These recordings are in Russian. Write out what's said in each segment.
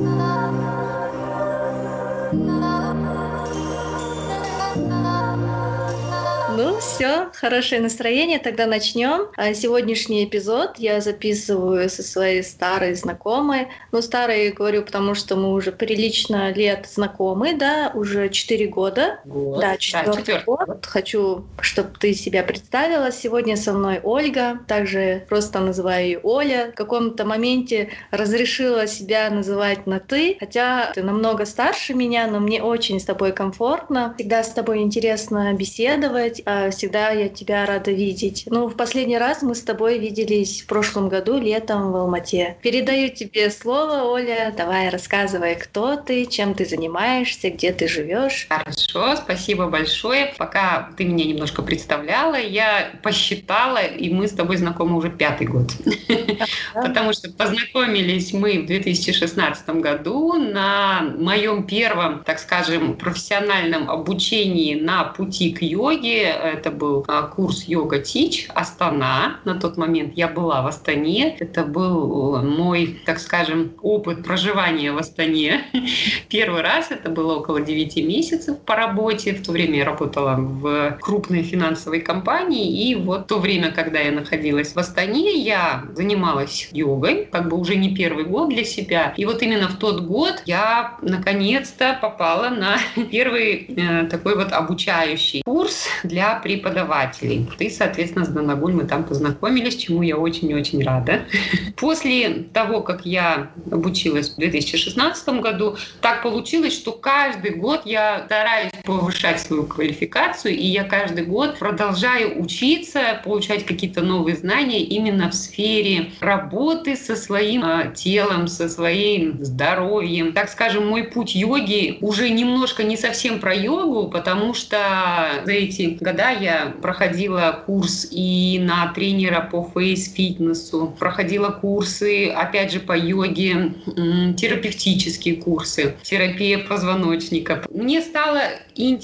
Ну, все, хорошее настроение, тогда начнем. А сегодняшний эпизод я записываю со своей старой знакомой. Ну, старой говорю, потому что мы уже прилично лет знакомы, да, уже 4 года. Год. Да, четвертый год. год. Хочу, чтобы ты себя представила. Сегодня со мной Ольга, также просто называю ее Оля. В каком-то моменте разрешила себя называть на «ты», хотя ты намного старше меня, но мне очень с тобой комфортно. Всегда с тобой интересно беседовать, а, всегда я тебя рада видеть. Ну, в последний раз мы с тобой виделись в прошлом году летом в Алмате. Передаю тебе слово, Оля. Давай рассказывай, кто ты, чем ты занимаешься, где ты живешь. Хорошо, спасибо большое. Пока ты меня немножко представляла, я посчитала, и мы с тобой знакомы уже пятый год. Потому что познакомились мы в 2016 году на моем первом, так скажем, профессиональном обучении на пути к йоге это был а, курс йога Тич Астана. На тот момент я была в Астане. Это был э, мой, так скажем, опыт проживания в Астане. Первый раз это было около 9 месяцев по работе. В то время я работала в крупной финансовой компании. И вот то время, когда я находилась в Астане, я занималась йогой, как бы уже не первый год для себя. И вот именно в тот год я наконец-то попала на первый э, такой вот обучающий курс для преподавателей. И, соответственно, с Данагуль мы там познакомились, чему я очень-очень рада. После того, как я обучилась в 2016 году, так получилось, что каждый год я стараюсь повышать свою квалификацию, и я каждый год продолжаю учиться, получать какие-то новые знания именно в сфере работы со своим э, телом, со своим здоровьем. Так скажем, мой путь йоги уже немножко не совсем про йогу, потому что за эти года я проходила курс и на тренера по фейс-фитнесу, проходила курсы, опять же, по йоге, терапевтические курсы, терапия позвоночника. Мне стало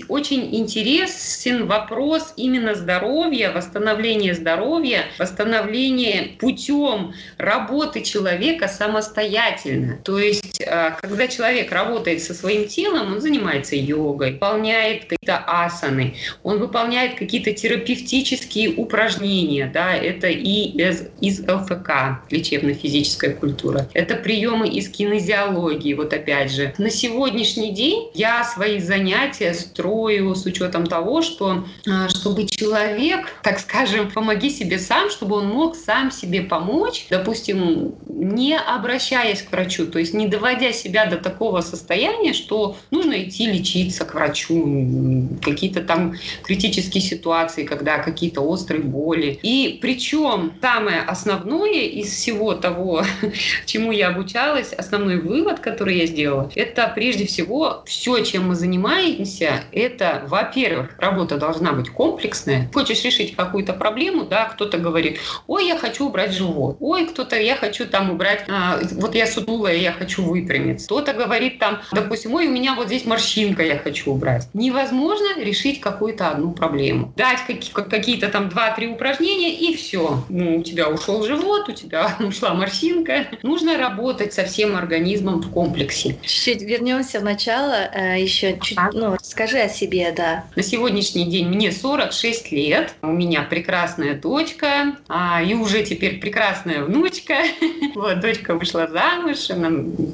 очень интересен вопрос именно здоровья, восстановления здоровья, восстановления путем работы человека самостоятельно. То есть, а, когда человек работает со своим телом, он занимается йогой, выполняет какие-то асаны, он выполняет выполняет какие-то терапевтические упражнения, да, это и из, из ЛФК, лечебно-физическая культура, это приемы из кинезиологии, вот опять же. На сегодняшний день я свои занятия строю с учетом того, что а, чтобы человек, так скажем, помоги себе сам, чтобы он мог сам себе помочь, допустим, не обращаясь к врачу, то есть не доводя себя до такого состояния, что нужно идти лечиться к врачу, какие-то там критические критические ситуации, когда какие-то острые боли. И причем самое основное из всего того, чему я обучалась, основной вывод, который я сделала, это прежде всего все, чем мы занимаемся, это, во-первых, работа должна быть комплексная. Хочешь решить какую-то проблему, да, кто-то говорит, ой, я хочу убрать живот, ой, кто-то, я хочу там убрать, а, вот я сутулая, я хочу выпрямиться. Кто-то говорит там, допустим, ой, у меня вот здесь морщинка, я хочу убрать. Невозможно решить какую-то одну проблему. Дать какие-то там 2-3 упражнения, и все. Ну, у тебя ушел живот, у тебя ушла морщинка. Нужно работать со всем организмом в комплексе. Чуть-чуть вернемся в начало. Э, Еще чуть, а? ну, расскажи о себе, да. На сегодняшний день мне 46 лет. У меня прекрасная дочка, а, и уже теперь прекрасная внучка. Вот, дочка вышла замуж,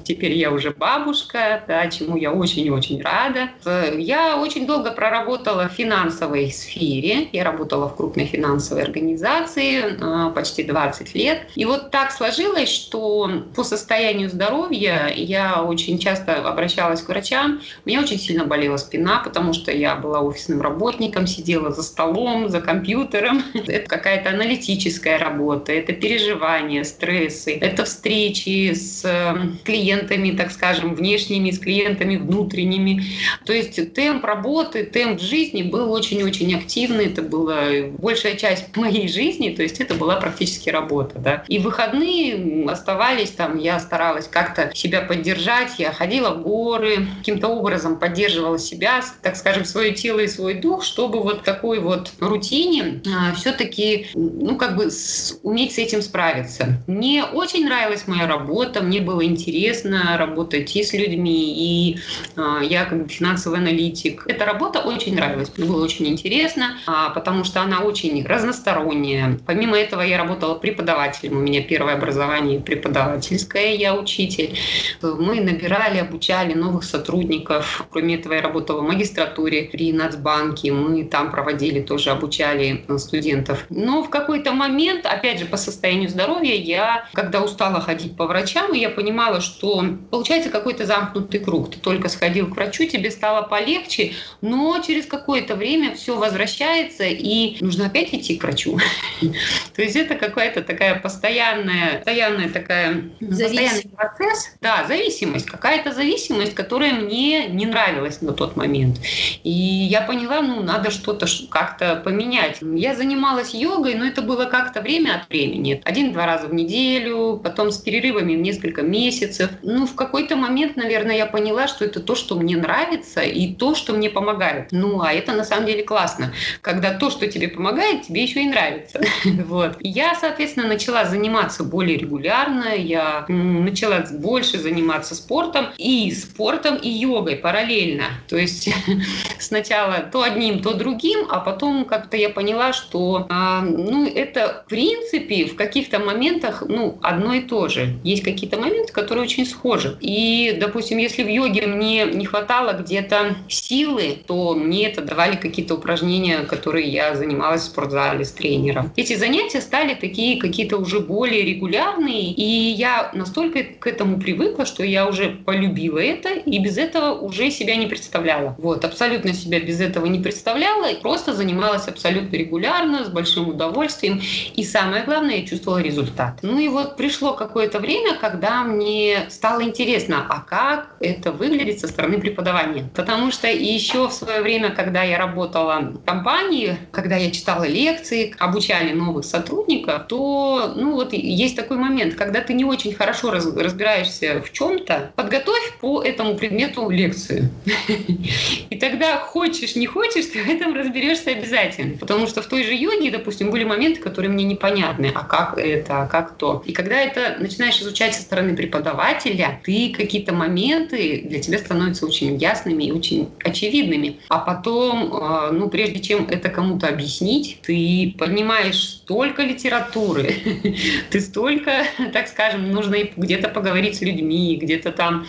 теперь я уже бабушка, да, чему я очень-очень рада. Я очень долго проработала в финансовой сфере. Я работала в крупной финансовой организации а, почти 20 лет. И вот так сложилось, что по состоянию здоровья я очень часто обращалась к врачам. У меня очень сильно болела спина, потому что я была офисным работником, сидела за столом, за компьютером. Это какая-то аналитическая работа, это переживания, стрессы, это встречи с эм, клиентами, так скажем, внешними, с клиентами внутренними. То есть темп работы, темп жизни был очень-очень очень активно, это была большая часть моей жизни, то есть это была практически работа. Да. И выходные оставались там, я старалась как-то себя поддержать, я ходила в горы, каким-то образом поддерживала себя, так скажем, свое тело и свой дух, чтобы вот такой вот рутине а, все-таки, ну, как бы с, уметь с этим справиться. Мне очень нравилась моя работа, мне было интересно работать и с людьми, и а, я как бы финансовый аналитик. Эта работа очень нравилась, мне было очень интересно, а, потому что она очень разносторонняя. Помимо этого я работала преподавателем, у меня первое образование преподавательское, я учитель. Мы набирали, обучали новых сотрудников. Кроме этого я работала в магистратуре при Нацбанке, мы там проводили тоже, обучали студентов. Но в какой-то момент, опять же, по состоянию здоровья, я, когда устала ходить по врачам, я понимала, что получается какой-то замкнутый круг. Ты только сходил к врачу, тебе стало полегче, но через какое-то время все возвращается, и нужно опять идти к врачу. То есть это какая-то такая постоянная, постоянная такая, постоянный процесс. Да, зависимость, какая-то зависимость, которая мне не нравилась на тот момент. И я поняла, ну, надо что-то как-то поменять. Я занималась йогой, но это было как-то время от времени. Один-два раза в неделю, потом с перерывами в несколько месяцев. Ну, в какой-то момент, наверное, я поняла, что это то, что мне нравится и то, что мне помогает. Ну, а это на самом деле классно, когда то, что тебе помогает, тебе еще и нравится. Вот. Я, соответственно, начала заниматься более регулярно, я начала больше заниматься спортом, и спортом, и йогой параллельно. То есть сначала то одним, то другим, а потом как-то я поняла, что а, ну, это в принципе в каких-то моментах ну, одно и то же. Есть какие-то моменты, которые очень схожи. И, допустим, если в йоге мне не хватало где-то силы, то мне это давали какие-то упражнения, которые я занималась в спортзале с тренером. Эти занятия стали такие какие-то уже более регулярные, и я настолько к этому привыкла, что я уже полюбила это, и без этого уже себя не представляла. Вот, абсолютно себя без этого не представляла, и просто занималась абсолютно регулярно, с большим удовольствием, и самое главное, я чувствовала результат. Ну и вот пришло какое-то время, когда мне стало интересно, а как это выглядит со стороны преподавания. Потому что еще в свое время, когда я работала в компании, когда я читала лекции, обучали новых сотрудников, то ну вот есть такой момент, когда ты не очень хорошо разбираешься в чем-то, подготовь по этому предмету лекцию. И тогда хочешь, не хочешь, ты в этом разберешься обязательно. Потому что в той же йоге, допустим, были моменты, которые мне непонятны. А как это, а как то. И когда это начинаешь изучать со стороны преподавателя, ты какие-то моменты для тебя становятся очень ясными и очень очевидными. А потом, а, ну, прежде чем это кому-то объяснить, ты понимаешь столько литературы, ты столько, так скажем, нужно где-то поговорить с людьми, где-то там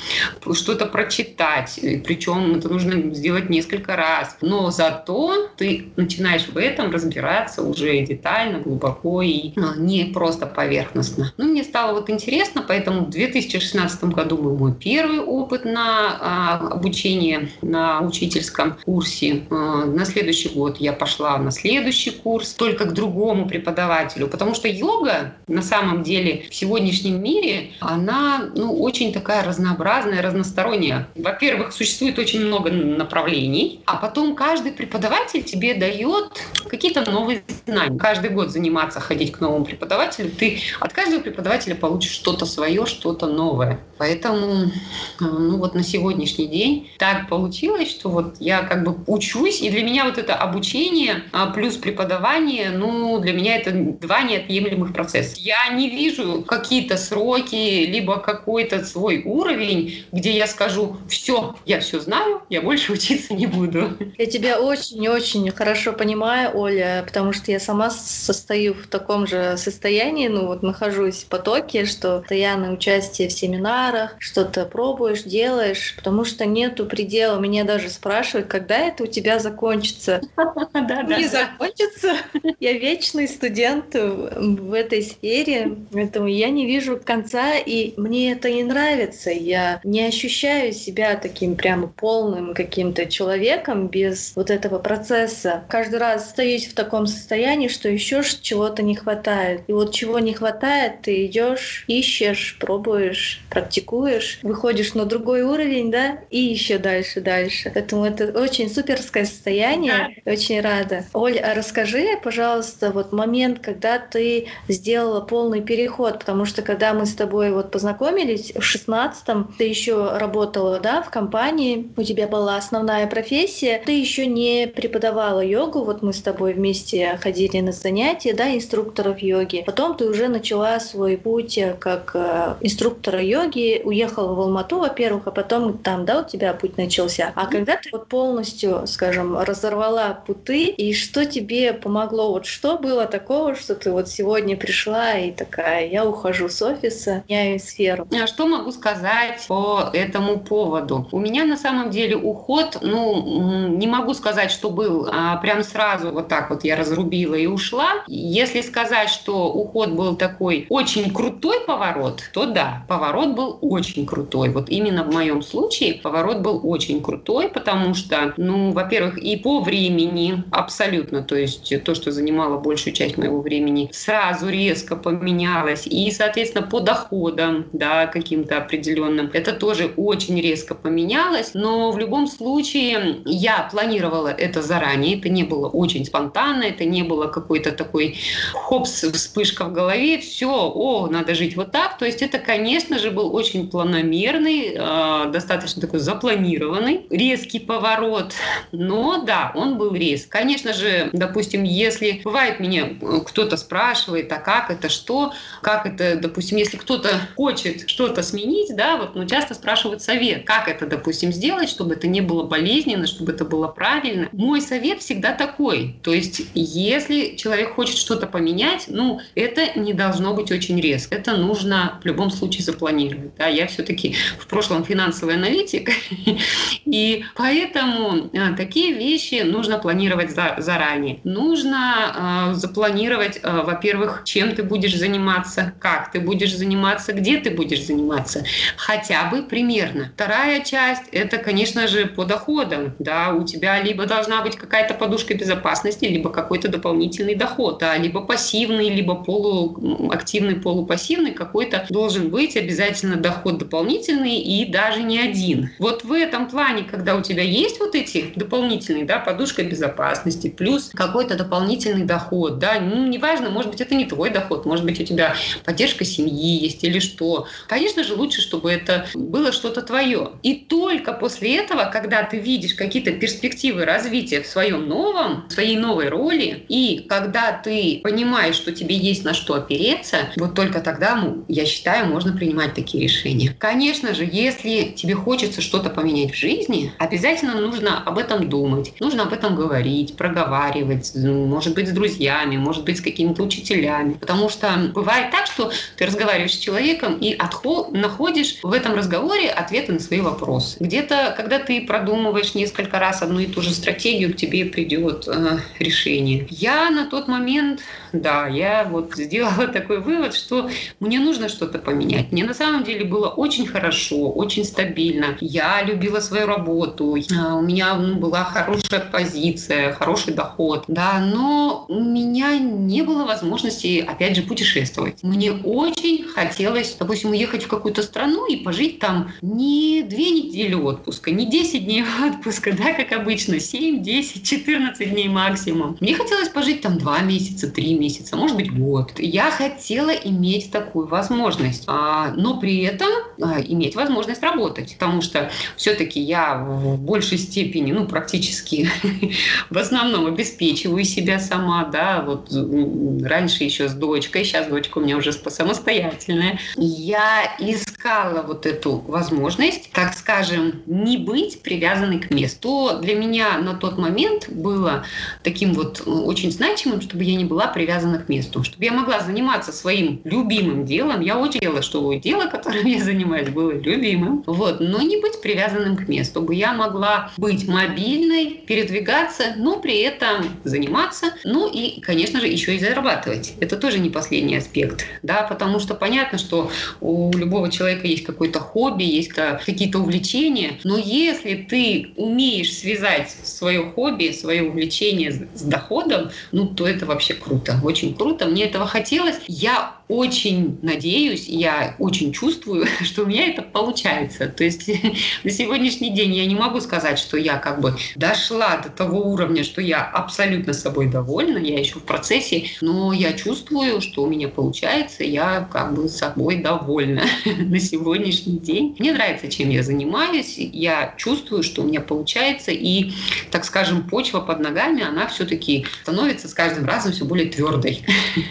что-то прочитать. Причем это нужно сделать несколько раз. Но зато ты начинаешь в этом разбираться уже детально, глубоко и а, не просто поверхностно. Ну, мне стало вот интересно, поэтому в 2016 году был мой первый опыт на а, обучение на учительском курсе. А, на следующий год я пошла на следующий курс, только к другому преподавателю, потому что йога на самом деле в сегодняшнем мире, она ну, очень такая разнообразная, разносторонняя. Во-первых, существует очень много направлений, а потом каждый преподаватель тебе дает какие-то новые знания. Каждый год заниматься, ходить к новому преподавателю, ты от каждого преподавателя получишь что-то свое, что-то новое. Поэтому а, ну вот на сегодняшний день так получилось, что вот я как бы учусь, и для меня вот это обучение а, плюс преподавание, ну для меня это два неотъемлемых процесса. Я не вижу какие-то сроки, либо какой-то свой уровень, где я скажу, все, я все знаю, я больше учиться не буду. Я тебя очень-очень хорошо понимаю, Оля, потому что я сама состою в таком же состоянии, ну вот нахожусь в потоке, что постоянное участие в семинарах, что-то пробуешь, делаешь, потому что нету предела. Меня даже спрашивают, когда это у тебя закончится. Не закончится. Я вечный студент в этой сфере, поэтому я не вижу конца, и мне это не нравится. Я не ощущаю себя таким прямо полным каким-то человеком без вот этого процесса. Каждый раз остаюсь в таком состоянии, что еще чего-то не хватает. И вот чего не хватает, ты идешь, ищешь, пробуешь практикуешь, выходишь на другой уровень, да, и еще дальше, дальше. Поэтому это очень суперское состояние. Да. Очень рада. Оль, а расскажи, пожалуйста, вот момент, когда ты сделала полный переход, потому что когда мы с тобой вот познакомились в шестнадцатом, ты еще работала, да, в компании, у тебя была основная профессия, ты еще не преподавала йогу, вот мы с тобой вместе ходили на занятия, да, инструкторов йоги. Потом ты уже начала свой путь как э, инструктора йоги, уехала в Алмату, во-первых, а потом там, да, у тебя путь начался. А когда ты вот полностью, скажем, разорвала путы, и что тебе помогло? Вот что было такого, что ты вот сегодня пришла и такая, я ухожу с офиса, меняю сферу? А что могу сказать по этому поводу? У меня на самом деле уход, ну, не могу сказать, что был а, прям сразу вот так вот я разрубила и ушла. Если сказать, что уход был такой очень крутой поворот, то да, поворот был очень крутой. Вот именно в моем случае поворот был очень крутой, потому что, ну, во-первых, и по времени абсолютно, то есть то, что занимало большую часть моего времени, сразу резко поменялось. И, соответственно, по доходам, да, каким-то определенным, это тоже очень резко поменялось. Но в любом случае я планировала это заранее, это не было очень спонтанно, это не было какой-то такой хопс, вспышка в голове, все, о, надо жить вот так. То есть это, конечно же, был очень планомерный, э, достаточно такой запланированный, резкий поворот. Но да, он был резк. Конечно же, допустим, если бывает меня э, кто-то спрашивает, а как это, что, как это, допустим, если кто-то хочет что-то сменить, да, вот, ну, часто спрашивают совет, как это, допустим, сделать, чтобы это не было болезненно, чтобы это было правильно. Мой совет всегда такой, то есть, если человек хочет что-то поменять, ну, это не должно быть очень резко, это нужно в любом случае запланировать, да, я все-таки в прошлом финансовый аналитик, и поэтому а, такие вещи нужно планировать за, заранее. Нужно э, запланировать, э, во-первых, чем ты будешь заниматься, как ты будешь заниматься, где ты будешь заниматься, хотя бы примерно. Вторая часть – это, конечно же, по доходам. Да, у тебя либо должна быть какая-то подушка безопасности, либо какой-то дополнительный доход, да, либо пассивный, либо полуактивный, полупассивный какой-то должен быть обязательно доход дополнительный и даже не один. Вот в этом плане, когда у тебя есть вот эти дополнительные, да, подушка безопасности, плюс какой-то дополнительный доход, да, ну, неважно, может быть, это не твой доход, может быть, у тебя поддержка семьи есть или что. Конечно же, лучше, чтобы это было что-то твое. И только после этого, когда ты видишь какие-то перспективы развития в своем новом, в своей новой роли, и когда ты понимаешь, что тебе есть на что опереться, вот только тогда, ну, я считаю, можно принимать такие решения. Конечно же, если тебе хочется что-то поменять в жизни, обязательно нужно об этом думать, нужно об этом говорить, проговаривать, может быть, с друзьями, может быть, с какими-то учителями. Потому что бывает так, что ты разговариваешь с человеком и отход, находишь в этом разговоре ответы на свои вопросы. Где-то, когда ты продумываешь несколько раз одну и ту же стратегию, к тебе придет э, решение. Я на тот момент, да, я вот сделала такой вывод, что мне нужно что-то поменять. Мне на самом деле было очень хорошо, очень стабильно. Я любила свою работу, э, у меня ну, была хорошая позиция, хороший доход, да, но у меня не было возможности, опять же, путешествовать. Мне очень хотелось, допустим, уехать в какую-то страну и пожить там не две недели отпуска, не 10 дней отпуска, да, как обычно, 7, 10, 14 дней максимум. Мне хотелось пожить там 2 месяца, 3 месяца, может быть, год. Я хотела иметь такую возможность, а, но при этом а, иметь возможность работать, потому что все-таки я в большей степени, ну, практически в основном обеспечиваю себя сама, да, вот раньше еще с дочкой, сейчас дочка у меня уже самостоятельная. Я искала вот эту возможность, так скажем, не быть привязанной к месту. Для меня на тот момент было таким вот очень значимым, чтобы я не была привязана к месту, чтобы я могла заниматься своим любимым делом. Я очень хотела, чтобы дело, которым я занимаюсь, было любимым, вот, но не быть привязанным к месту, чтобы я могла быть мобильной, передвигаться, но при этом заниматься, ну и, конечно же, еще и зарабатывать. Это тоже не последний аспект, да, потому что понятно, что у любого человека есть какое-то хобби, есть какие-то увлечения, но если ты умеешь связать свое хобби, свое увлечение с доходом, ну, то это вообще круто, очень круто. Мне этого хотелось. Я очень надеюсь, я очень чувствую, что у меня это получается. То есть на сегодняшний день я не могу сказать, что я как бы дошла до того уровня, что я абсолютно собой довольна, я еще в процессе, но я чувствую, что у меня получается, я как бы собой довольна на сегодняшний день. Мне нравится, чем я занимаюсь, я чувствую, что у меня получается, и, так скажем, почва под ногами, она все-таки становится с каждым разом все более твердой.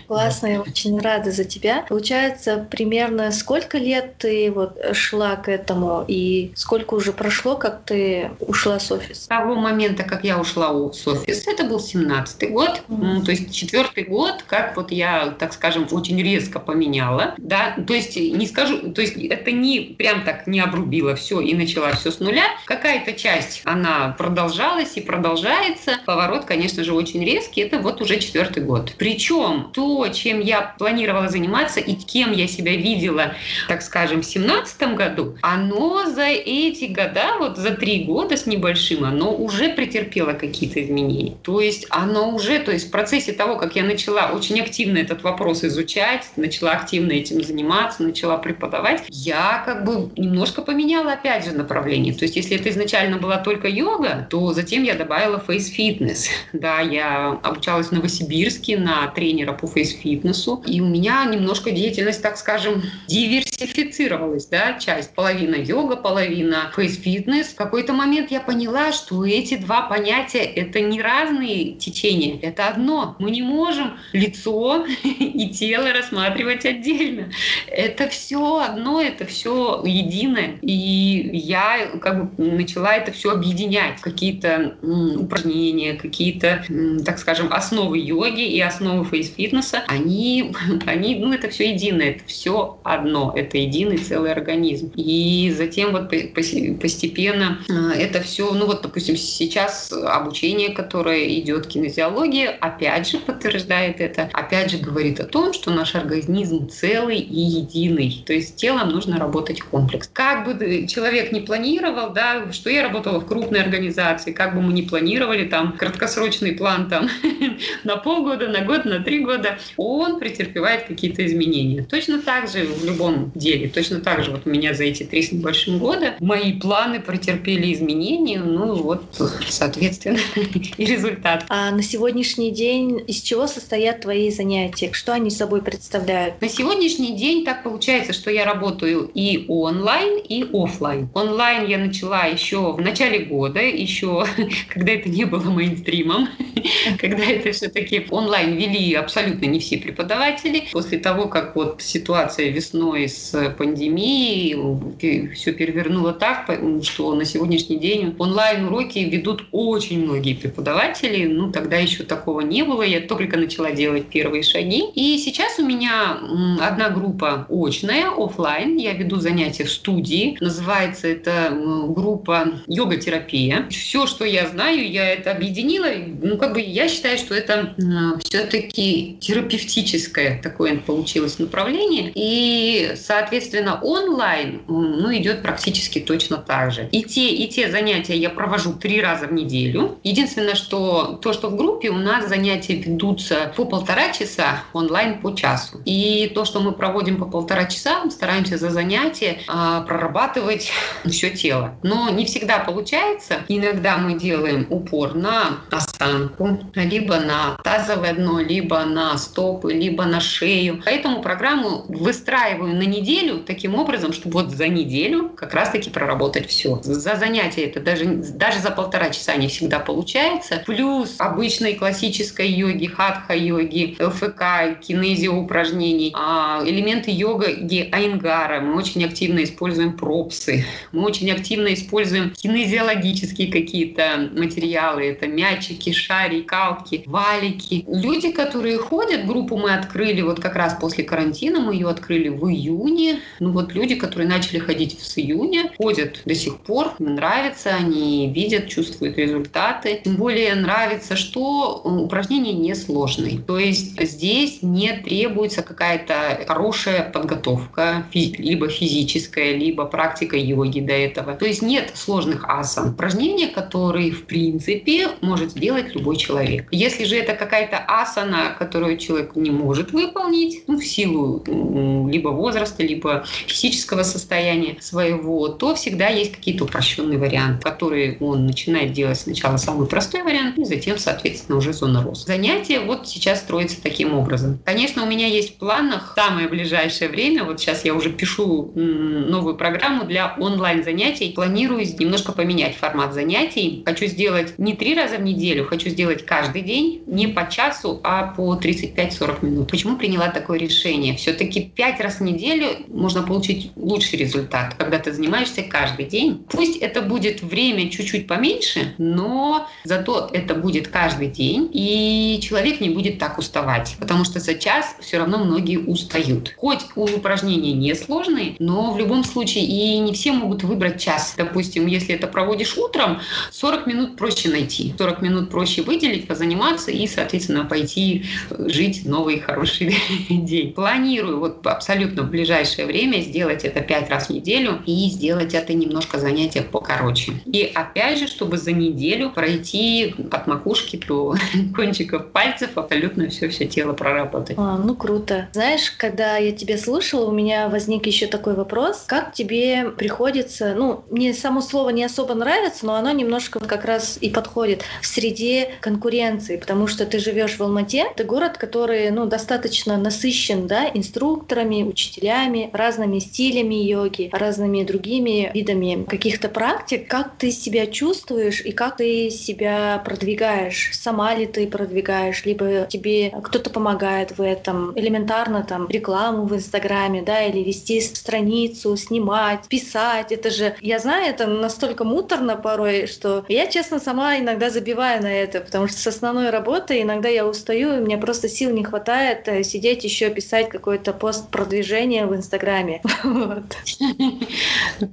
Классно, я очень рада за тебя. Получается, примерно сколько лет ты вот шла к этому, и сколько уже прошло, как ты ушла с офиса? С того момента, как я ушла с офиса, это был 17-й год, mm-hmm. то есть четвертый год, как вот я, так скажем, очень резко поменяла, да, то есть не скажу, то есть это не прям так не обрубила все и начала все с нуля, какая-то часть, она продолжалась и продолжается, поворот, конечно же, очень резкий, это вот уже четвертый год. Причем то, чем я планировала заниматься и кем я себя видела, так скажем, в семнадцатом году, оно за эти года, вот за три года с небольшим, оно уже претерпело какие-то изменения. То есть оно уже, то есть в процессе того, как я начала очень активно этот вопрос изучать, начала активно этим заниматься, начала преподавать, я как бы немножко поменяла опять же направление. То есть если это изначально была только йога, то затем я добавила face-фитнес. Да, я обучалась в Новосибирске на тренера по face-фитнесу, и у меня немножко деятельность, так скажем, диверсифицировалась, да, часть половина йога, половина face-фитнес. В какой-то момент я поняла, что эти два понятия — это не разные течения, это одно. Мы не можем лицо и тело рассматривать отдельно. Это все одно, это все единое. И я как бы начала это все объединять. Какие-то упражнения, какие-то, так скажем, основы йоги и основы фейс-фитнеса, они, они, ну, это все единое, это все одно, это единый целый организм. И затем вот постепенно а, это все, ну вот, допустим, сейчас обучение, которое идет кинезиологии, опять же подтверждает это, опять же говорит о том, что наш организм целый и единый. То есть телом нужно работать комплекс. Как бы человек не планировал, да, что я работала в крупной организации, как бы мы не планировали там краткосрочный план там на полгода, на год, на три года, он претерпевает какие-то изменения. Точно так же в любом деле, точно так же вот у меня за эти три с небольшим года мои планы претерпели изменения, ну вот, соответственно, и результат. А на сегодняшний день из чего состоят твои занятия? Что они собой представляют? На сегодняшний день так получается, что я работаю и онлайн, и офлайн. Онлайн я начала еще в начале года, еще когда это не было мейнстримом, когда это все-таки онлайн вели абсолютно не все преподаватели. После того, как вот ситуация весной с пандемией все перевернуло так, что на сегодняшний день онлайн-уроки ведут очень многие преподаватели. Ну, тогда еще такого не было. Я только начала делать первые шаги. И сейчас у меня одна группа очная, офлайн. Я веду занятия в студии. Называется это группа йога-терапия. Все, что я знаю, я это объединила. Ну, как бы я считаю, что это все-таки терапевтическое такое получилось направление. И, соответственно, онлайн ну, идет практически точно так же. И те, и те занятия я провожу три раза в неделю. Единственное, что то, что в группе у нас занятия ведутся по полтора часа, онлайн по часу. И то, что мы проводим по полтора часа, стараемся за занятие а, прорабатывать все тело. Но не всегда получается. Иногда мы делаем упор на осанку, либо на тазовое дно, либо на стопы, либо на шею. Поэтому программу выстраиваю на неделю таким образом, чтобы вот за неделю как раз-таки проработать все. За занятие это даже, даже за полтора часа не всегда получается. Плюс обычной классической йоги, хатха-йоги, ЛФК, кинезио упражнений, а, элементы йоги айнгара. Мы очень активно используем пропсы. Мы очень активно используем кинезиологические какие-то материалы. Это мячики, шарики, калки, валики. Люди, которые ходят, группу мы открыли вот как раз после карантина, мы ее открыли в июне. Ну вот люди, которые начали ходить с июня, ходят до сих пор, нравится, они видят, чувствуют результаты. Тем более нравится, что упражнения несложные. То есть здесь не требуется какая-то хорошая подготовка, либо физическая, либо практика йоги до этого. То есть нет сложных асан. Упражнения, которые в принципе может сделать любой человек. Если же это какая-то асана, которую человек не может выполнить, ну, в силу либо возраста, либо физического состояния своего, то всегда есть какие-то упрощенные варианты, которые он начинает делать сначала самый простой вариант, и затем, соответственно, уже зона роста. Занятие вот сейчас строится таким образом. Конечно, у меня есть в планах самое ближайшее время, вот сейчас я уже пишу новую программу для онлайн-занятий, планирую немножко поменять формат занятий. Хочу сделать не три раза в неделю, хочу сделать каждый день, не по часу, а по 35-40 минут. Почему приняла такое решение? Все-таки пять раз в неделю можно получить лучший результат, когда ты занимаешься каждый день. Пусть это будет время чуть-чуть поменьше, но зато это будет каждый день, и человек не будет так уставать, потому что за час все равно многие устают. Хоть упражнения не сложные, но в любом случае и не все могут выбрать час. Допустим, если это проводишь утром, 40 минут проще найти, 40 минут проще выделить, позаниматься и, соответственно, пойти жить новый хороший день. Планирую вот абсолютно в ближайшее время сделать это 5 раз в неделю и сделать это немножко занятие покороче. И опять же, чтобы за неделю пройти от макушки до кончиков пальцев абсолютно все-все тело проработать. А, ну круто. Знаешь, когда я тебя слушала, у меня возник еще такой вопрос. Как тебе приходится, ну, мне само слово не особо нравится, но оно немножко как раз и подходит в среде конкуренции, потому что ты живешь в Алмате, это город, который, ну, достаточно насыщен, да, инструкторами, учителями, разными стилями йоги, разными другими видами каких-то практик. Как ты себя чувствуешь и как ты себя продвигаешь? Сама ли ты продвигаешь, либо тебе кто-то помогает в этом? Элементарно там рекламу в Инстаграме, да, или вести страницу, снимать, писать. Это же, я знаю, это настолько муторно порой, что я, честно, сама иногда забиваю на это, потому что с основной работы иногда я устаю, и мне просто сил не хватает э, сидеть еще писать какой-то пост продвижения в Инстаграме.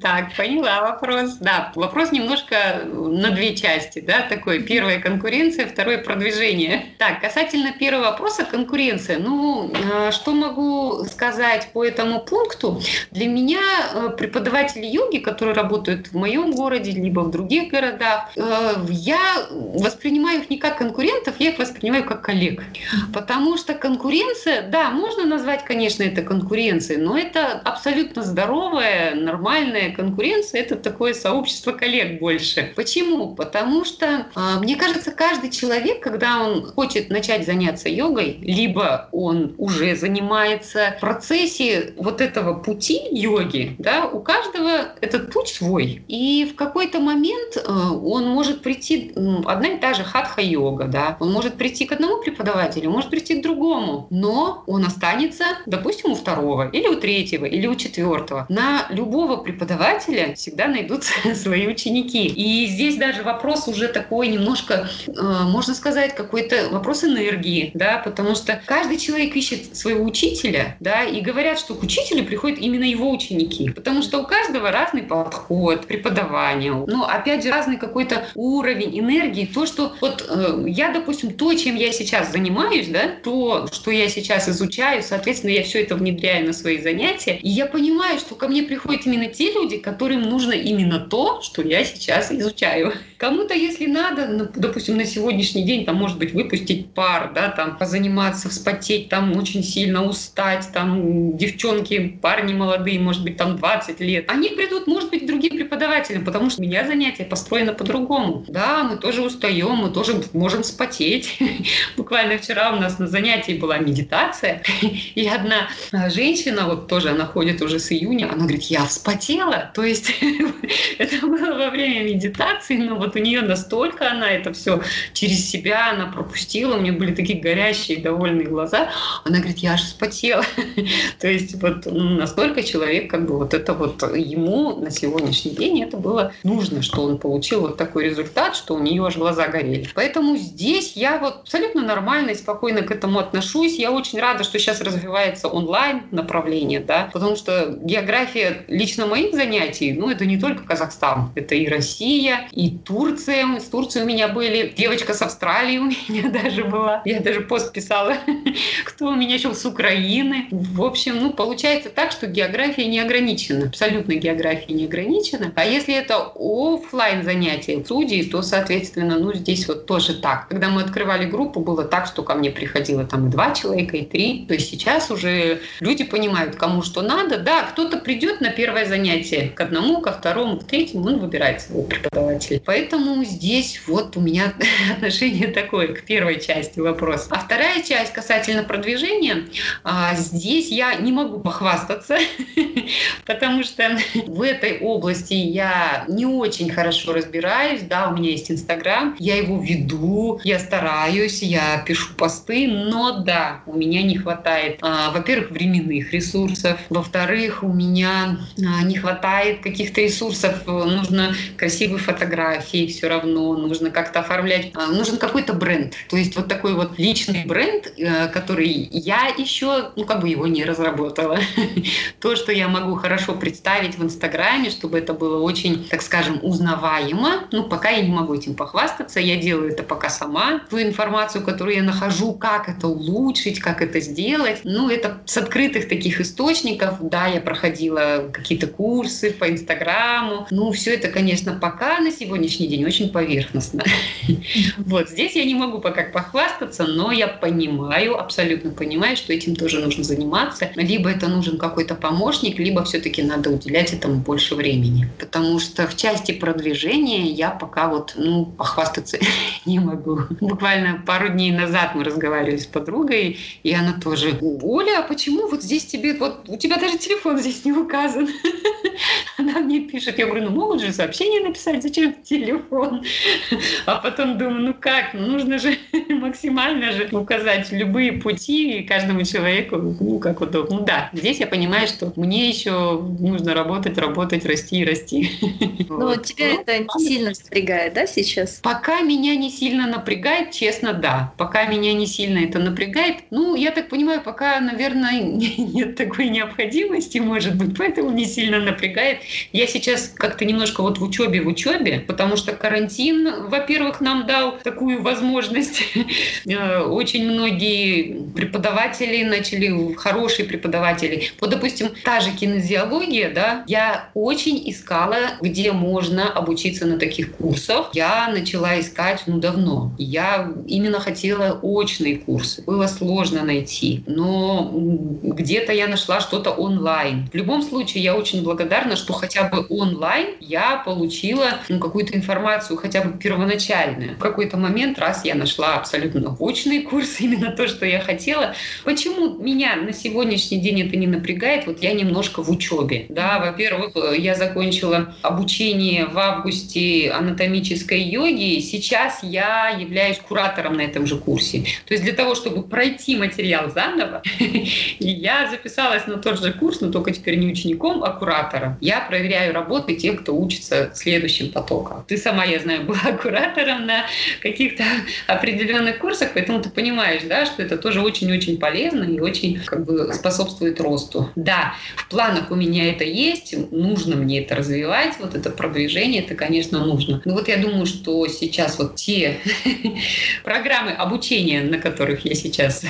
Так, поняла вопрос. Да, вопрос немножко на две части, да, такой. Первая конкуренция, второе продвижение. Так, касательно первого вопроса, конкуренция. Ну, э, что могу сказать по этому пункту? Для меня э, преподаватели йоги, которые работают в моем городе, либо в других городах, э, я воспринимаю их не как конкурентов, я их воспринимаю как коллег. Потому что конкуренция, да, можно назвать, конечно, это конкуренцией, но это абсолютно здоровая, нормальная конкуренция, это такое сообщество коллег больше. Почему? Потому что, а, мне кажется, каждый человек, когда он хочет начать заняться йогой, либо он уже занимается в процессе вот этого пути йоги, да, у каждого этот путь свой. И в какой-то момент а, он может прийти, одна и та же хатха-йога, да, он может прийти к одному преподавателю, может прийти к другому, но он останется, допустим, у второго или у третьего или у четвертого. На любого преподавателя всегда найдутся свои ученики. И здесь даже вопрос уже такой немножко, э, можно сказать, какой-то вопрос энергии, да, потому что каждый человек ищет своего учителя, да, и говорят, что к учителю приходят именно его ученики, потому что у каждого разный подход к преподаванию. Но опять же разный какой-то уровень энергии, то, что вот э, я, допустим, то, чем я сейчас занимаюсь, да, то, что я сейчас изучаю, соответственно, я все это внедряю на свои занятия, и я понимаю, что ко мне приходят именно те люди, которым нужно именно то, что я сейчас изучаю. Кому-то, если надо, ну, допустим, на сегодняшний день, там, может быть, выпустить пар, да, там, позаниматься, вспотеть, там, очень сильно устать, там, девчонки, парни молодые, может быть, там, 20 лет, они придут, может быть, другим преподавателям, потому что у меня занятие построено по-другому. Да, мы тоже устаем, мы тоже можем вспотеть. Буквально вчера у нас на занятии была медитация, и одна женщина, вот тоже она ходит уже с июня, она говорит, я вспотела. То есть это было во время медитации, но вот у нее настолько она это все через себя, она пропустила, у нее были такие горящие, довольные глаза. Она говорит, я аж вспотела. То есть вот настолько человек, как бы вот это вот ему на сегодняшний день это было нужно, что он получил вот такой результат, что у нее аж глаза горели. Поэтому здесь я вот абсолютно нормально и спокойно к этому отношусь. Я очень рада, что сейчас развивается онлайн направление да, потому что география лично моих занятий, ну, это не только Казахстан, это и Россия, и Турция, с Турцией у меня были, девочка с Австралии у меня даже была, я даже пост писала, кто у меня еще с Украины. В общем, ну, получается так, что география не ограничена, абсолютно география не ограничена. А если это офлайн занятия судей, то, соответственно, ну, здесь вот тоже так. Когда мы открывали группу, было так, что ко мне приходило там и два человека, и три. То есть сейчас уже люди понимают, кому что надо. Да, кто-то придет на первое занятие к одному, ко второму, к третьему, он выбирает своего преподавателя. Поэтому здесь вот у меня отношение такое к первой части вопроса. А вторая часть касательно продвижения, а, здесь я не могу похвастаться, потому что в этой области я не очень хорошо разбираюсь. Да, у меня есть Инстаграм, я его веду, я стараюсь, я пишу посты, но да, у меня не хватает, а, во-первых, временных ресурсов, во-вторых, у меня а, не хватает каких-то ресурсов, нужно красивые фотографии все равно, нужно как-то оформлять, а, нужен какой-то бренд, то есть вот такой вот личный бренд, э, который я еще, ну как бы его не разработала. То, что я могу хорошо представить в Инстаграме, чтобы это было очень, так скажем, узнаваемо, ну пока я не могу этим похвастаться, я делаю это пока сама. Ту информацию, которую я нахожу, как это улучшить, как это сделать, ну это с открытых таких источников, да, я проходила какие-то курсы по Инстаграму, ну все это, конечно, пока на сегодняшний день очень поверхностно. Вот здесь я не могу пока похвастаться, но я понимаю, абсолютно понимаю, что этим тоже нужно заниматься. Либо это нужен какой-то помощник, либо все-таки надо уделять этому больше времени. Потому что в части продвижения я пока вот, ну, похвастаться не могу. Буквально пару дней назад мы разговаривали с подругой, и она тоже, Оля, а почему вот здесь тебе, вот у тебя даже телефон здесь не указан? Она мне пишет, я говорю, ну могут же сообщение написать, зачем телефон? А потом думаю, ну как, ну нужно же максимально же указать любые пути каждому человеку, ну как удобно. Ну да, здесь я понимаю, что мне еще нужно работать, работать, расти и расти. Ну вот тебя ну, это не сильно напрягает, да, сейчас? Пока меня не сильно напрягает, честно, да. Пока меня не сильно это напрягает, ну, я так понимаю, пока, наверное, нет такой необходимости, может быть, поэтому не сильно напрягает. Я сейчас как-то немножко вот в учебе, в учебе, потому что карантин, во-первых, нам дал такую возможность. Э, очень многие преподаватели начали, хорошие преподаватели. Вот, допустим, та же кинезиология, да, я очень искала, где можно обучиться на таких курсах. Я начала искать, ну, давно. Я именно хотела очные курсы. Было сложно найти, но где-то я нашла что-то онлайн. В любом случае, я очень благодарна, что хотя бы онлайн я получила ну, какую-то информацию, хотя бы первоначальную. В какой-то момент, раз я нашла абсолютно очный курс, именно то, что я хотела. Почему меня на сегодняшний день это не напрягает? Вот я немножко в учебе. Да, во-первых, я закончила обучение в августе анатомической йоги. Сейчас я являюсь куратором на этом же курсе. То есть для того, чтобы пройти материал заново, я записалась на тот же курс, но только теперь не учеником, а куратором. Я проверяю работы тех, кто учится следующим потоком. Ты сама, я знаю, была куратором на каких-то определенных курсах, поэтому ты понимаешь, да, что это тоже очень-очень полезно и очень как бы способствует росту. Да, в планах у меня это есть, нужно мне это развивать, вот это продвижение, это, конечно, нужно. Но вот я думаю, что сейчас вот те программы обучения, на которых я сейчас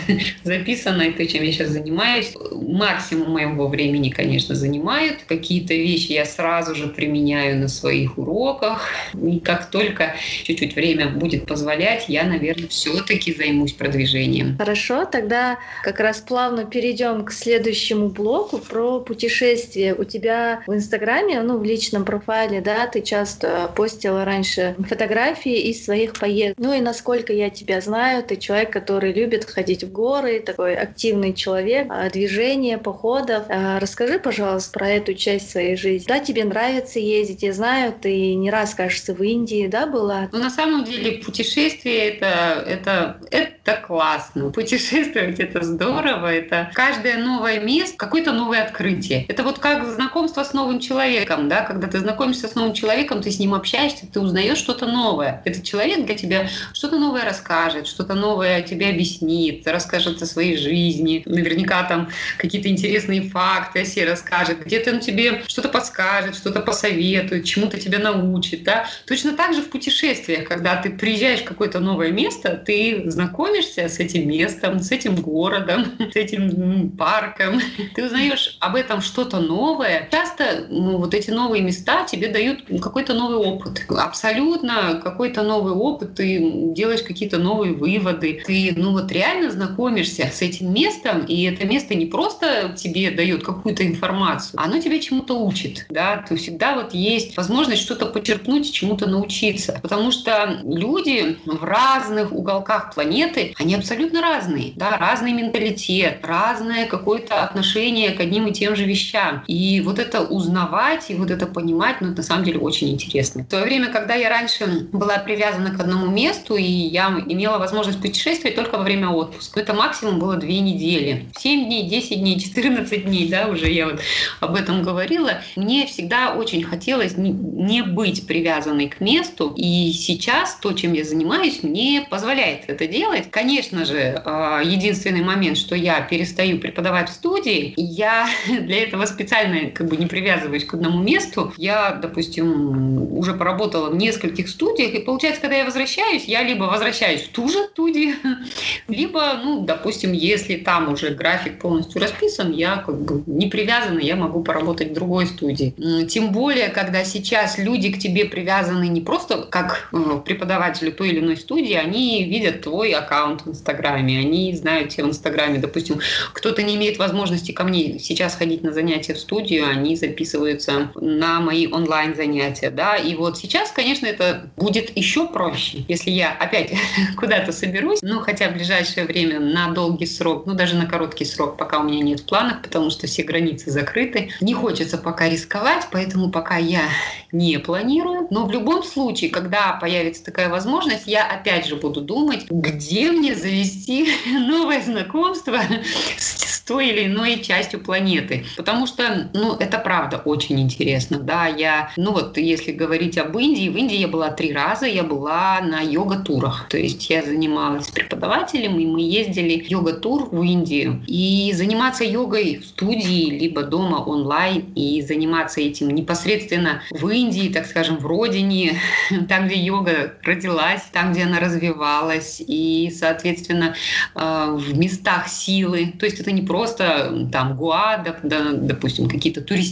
записана, и то, чем я сейчас занимаюсь, максимум моего времени, конечно, занимают. Какие-то вещи я сразу же применяю на своих уроках. И как только чуть-чуть время будет позволять, я, наверное, все-таки займусь продвижением. Хорошо, тогда как раз плавно перейдем к следующему блоку про путешествия. У тебя в Инстаграме, ну, в личном профайле, да, ты часто постила раньше фотографии из своих поездок. Ну и насколько я тебя знаю, ты человек, который любит ходить в горы, такой активный человек, а, движение, походов. А, расскажи, пожалуйста, про эту часть своей жизни. Да, тебе нравится ездить, я знаю, ты не раз, кажется, в Индии, да, была? Ну, на самом деле, путешествие это, это, это классно. Путешествовать это здорово, это каждое новое место, какое-то новое открытие. Это вот как знакомство с новым человеком, да, когда ты знакомишься с новым человеком, ты с ним общаешься, ты узнаешь что-то новое. Этот человек для тебя что-то новое расскажет, что-то новое тебе объяснит, расскажет о своей жизни. Наверняка там какие-то интересные факты о себе расскажет, где-то он тебе что-то подскажет, что-то посоветует, чему-то тебя научит. Да? Точно так же в путешествиях, когда ты приезжаешь в какое-то новое место, ты знакомишься с этим местом, с этим городом, с этим парком, ты узнаешь об этом что-то новое. Часто ну, вот эти новые места тебе дают какой-то новый опыт. Абсолютно какой-то новый опыт, ты делаешь какие-то новые выводы, ты ну вот реально знакомишься с этим местом, и это место не просто тебе дает какую-то информацию, оно тебя чему-то учит, да, то всегда вот есть возможность что-то почерпнуть, чему-то научиться, потому что люди в разных уголках планеты, они абсолютно разные, да, разный менталитет, разное какое-то отношение к одним и тем же вещам, и вот это узнавать и вот это понимать, ну, это на самом деле очень интересно. В то время, когда я раньше была привязана к одному месту, и я имела возможность путешествовать только во время отпуска, это максимум было две недели. 7 дней, 10 дней, 14 дней, да, уже я вот об этом говорила. Мне всегда очень хотелось не быть привязанной к месту, и сейчас то, чем я занимаюсь, мне позволяет это делать. Конечно же, а, единственный момент, что я перестаю преподавать в студии, я для этого специально как бы не привязываюсь к одному месту. Я, допустим, уже поработала в нескольких студиях, и получается, когда я возвращаюсь, я либо возвращаюсь в ту же студию, либо, ну, допустим, если там уже график полностью расписан, я как бы не привязана, я могу поработать в другой студии. Тем более, когда сейчас люди к тебе привязаны не просто как э, преподавателю той или иной студии, они видят твой аккаунт в Инстаграме, они знают тебя в Инстаграме. Допустим, кто-то не имеет возможности ко мне сейчас ходить на занятия в студию, они записываются на мои онлайн занятия, да, и вот сейчас, конечно, это будет еще проще, если я опять куда-то соберусь, ну, хотя в ближайшее время на долгий срок, ну, даже на короткий срок, пока у меня нет в планах, потому что все границы закрыты. Не хочется пока рисковать, поэтому пока я не планирую. Но в любом случае, когда появится такая возможность, я опять же буду думать, где мне завести новое знакомство с той или иной частью планеты. Потому что, ну, это правда очень интересно. Да, я, ну вот, если говорить об Индии, в Индии я была три раза, я была на йога-турах. То есть я занималась преподавателем, и мы ездили йога-тур в Индию. И заниматься йогой в студии, либо дома онлайн, и заниматься этим непосредственно в Индии, так скажем, в родине, там, где йога родилась, там, где она развивалась, и, соответственно, э, в местах силы. То есть это не просто там Гуа, допустим, какие-то туристические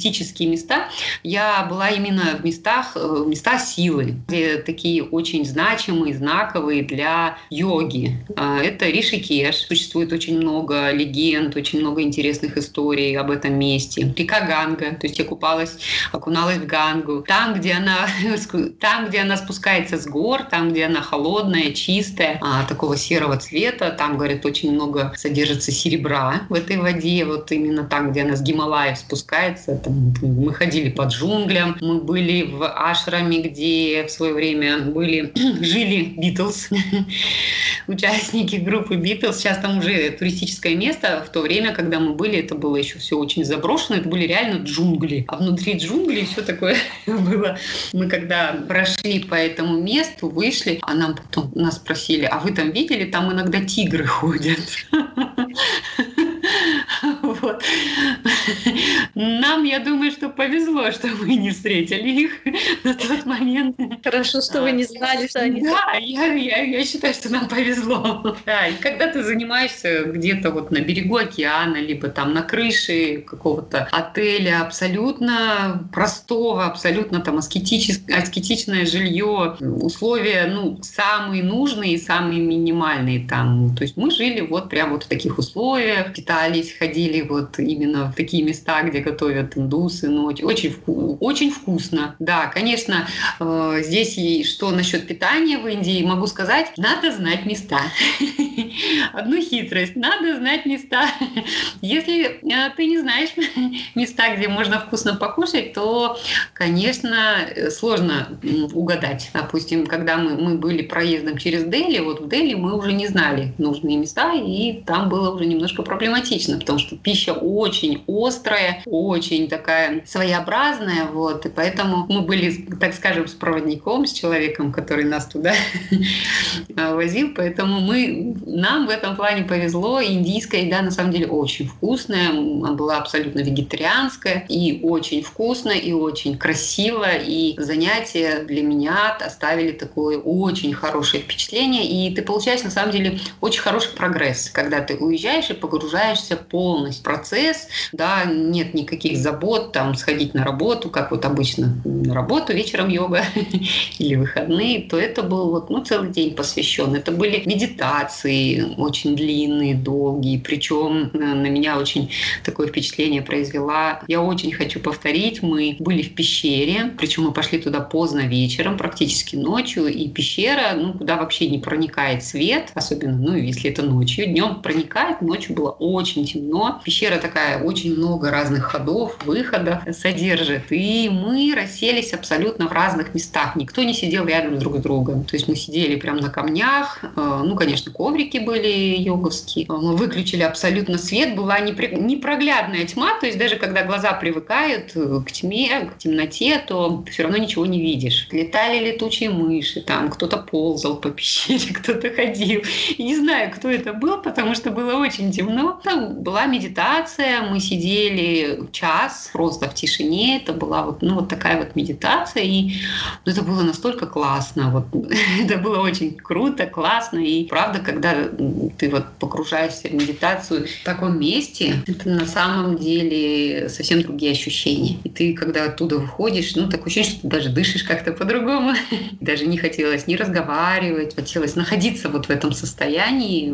места. Я была именно в местах, э, места силы, где такие очень значимые, знаковые для йоги. А, это Ришикеш. Существует очень много легенд, очень много интересных историй об этом месте. Река Ганга, то есть я купалась, окуналась в Гангу. Там, где она, там, где она спускается с гор, там, где она холодная, чистая, а, такого серого цвета, там, говорят, очень много содержится серебра в этой воде, вот именно там, где она с Гималаев спускается. Мы ходили по джунглям, мы были в ашраме, где в свое время были, жили Битлз, участники группы Битлз. Сейчас там уже туристическое место. В то время, когда мы были, это было еще все очень заброшено. Это были реально джунгли. А внутри джунглей все такое было. Мы когда прошли по этому месту, вышли, а нам потом нас спросили, а вы там видели, там иногда тигры ходят. Вот. Нам, я думаю, что повезло, что мы не встретили их на тот момент. Хорошо, что вы не знали, что они... Да, я, я, я считаю, что нам повезло. Да, и когда ты занимаешься где-то вот на берегу океана, либо там на крыше какого-то отеля, абсолютно простого, абсолютно там аскетическое, аскетичное жилье, условия, ну, самые нужные и самые минимальные там. То есть мы жили вот прямо вот в таких условиях, питались, ходили вот именно в такие места, где готовят индусы, но очень, вку- очень вкусно. Да, конечно, э, здесь и что насчет питания в Индии, могу сказать, надо знать места. одну хитрость. Надо знать места. Если э, ты не знаешь места, где можно вкусно покушать, то, конечно, сложно угадать. Допустим, когда мы, мы были проездом через Дели, вот в Дели мы уже не знали нужные места, и там было уже немножко проблематично, потому что пища очень острая, очень такая своеобразная, вот, и поэтому мы были, так скажем, с проводником, с человеком, который нас туда возил, поэтому мы, нам в этом плане повезло, индийская еда на самом деле очень вкусная, она была абсолютно вегетарианская, и очень вкусная, и очень красиво, и занятия для меня оставили такое очень хорошее впечатление, и ты получаешь на самом деле очень хороший прогресс, когда ты уезжаешь и погружаешься полностью в процесс, да, нет никаких забот, там, сходить на работу, как вот обычно на работу, вечером йога или выходные, то это был вот, ну, целый день посвящен. Это были медитации очень длинные, долгие, причем э, на меня очень такое впечатление произвела. Я очень хочу повторить, мы были в пещере, причем мы пошли туда поздно вечером, практически ночью, и пещера, ну, куда вообще не проникает свет, особенно, ну, если это ночью. Днем проникает, ночью было очень темно. Пещера такая, очень много разных ходов, выходов содержит. И мы расселись абсолютно в разных местах. Никто не сидел рядом друг с другом. То есть мы сидели прямо на камнях. Э, ну, конечно, коврики были йоговские. Мы выключили абсолютно свет. Была непроглядная тьма. То есть даже когда глаза привыкают э, к тьме, к темноте, то все равно ничего не видишь. Летали летучие мыши, там кто-то ползал по пещере, кто-то ходил. Не знаю, кто это был, потому что было очень темно. Там была медитация, мы сидели час просто в тишине. Это была вот, ну, вот такая вот медитация. И это было настолько классно. Вот, это было очень круто, классно. И правда, когда ты вот погружаешься в медитацию в таком месте, это на самом деле совсем другие ощущения. И ты, когда оттуда выходишь, ну, такое ощущение, что ты даже дышишь как-то по-другому. Даже не хотелось ни разговаривать, хотелось находиться вот в этом состоянии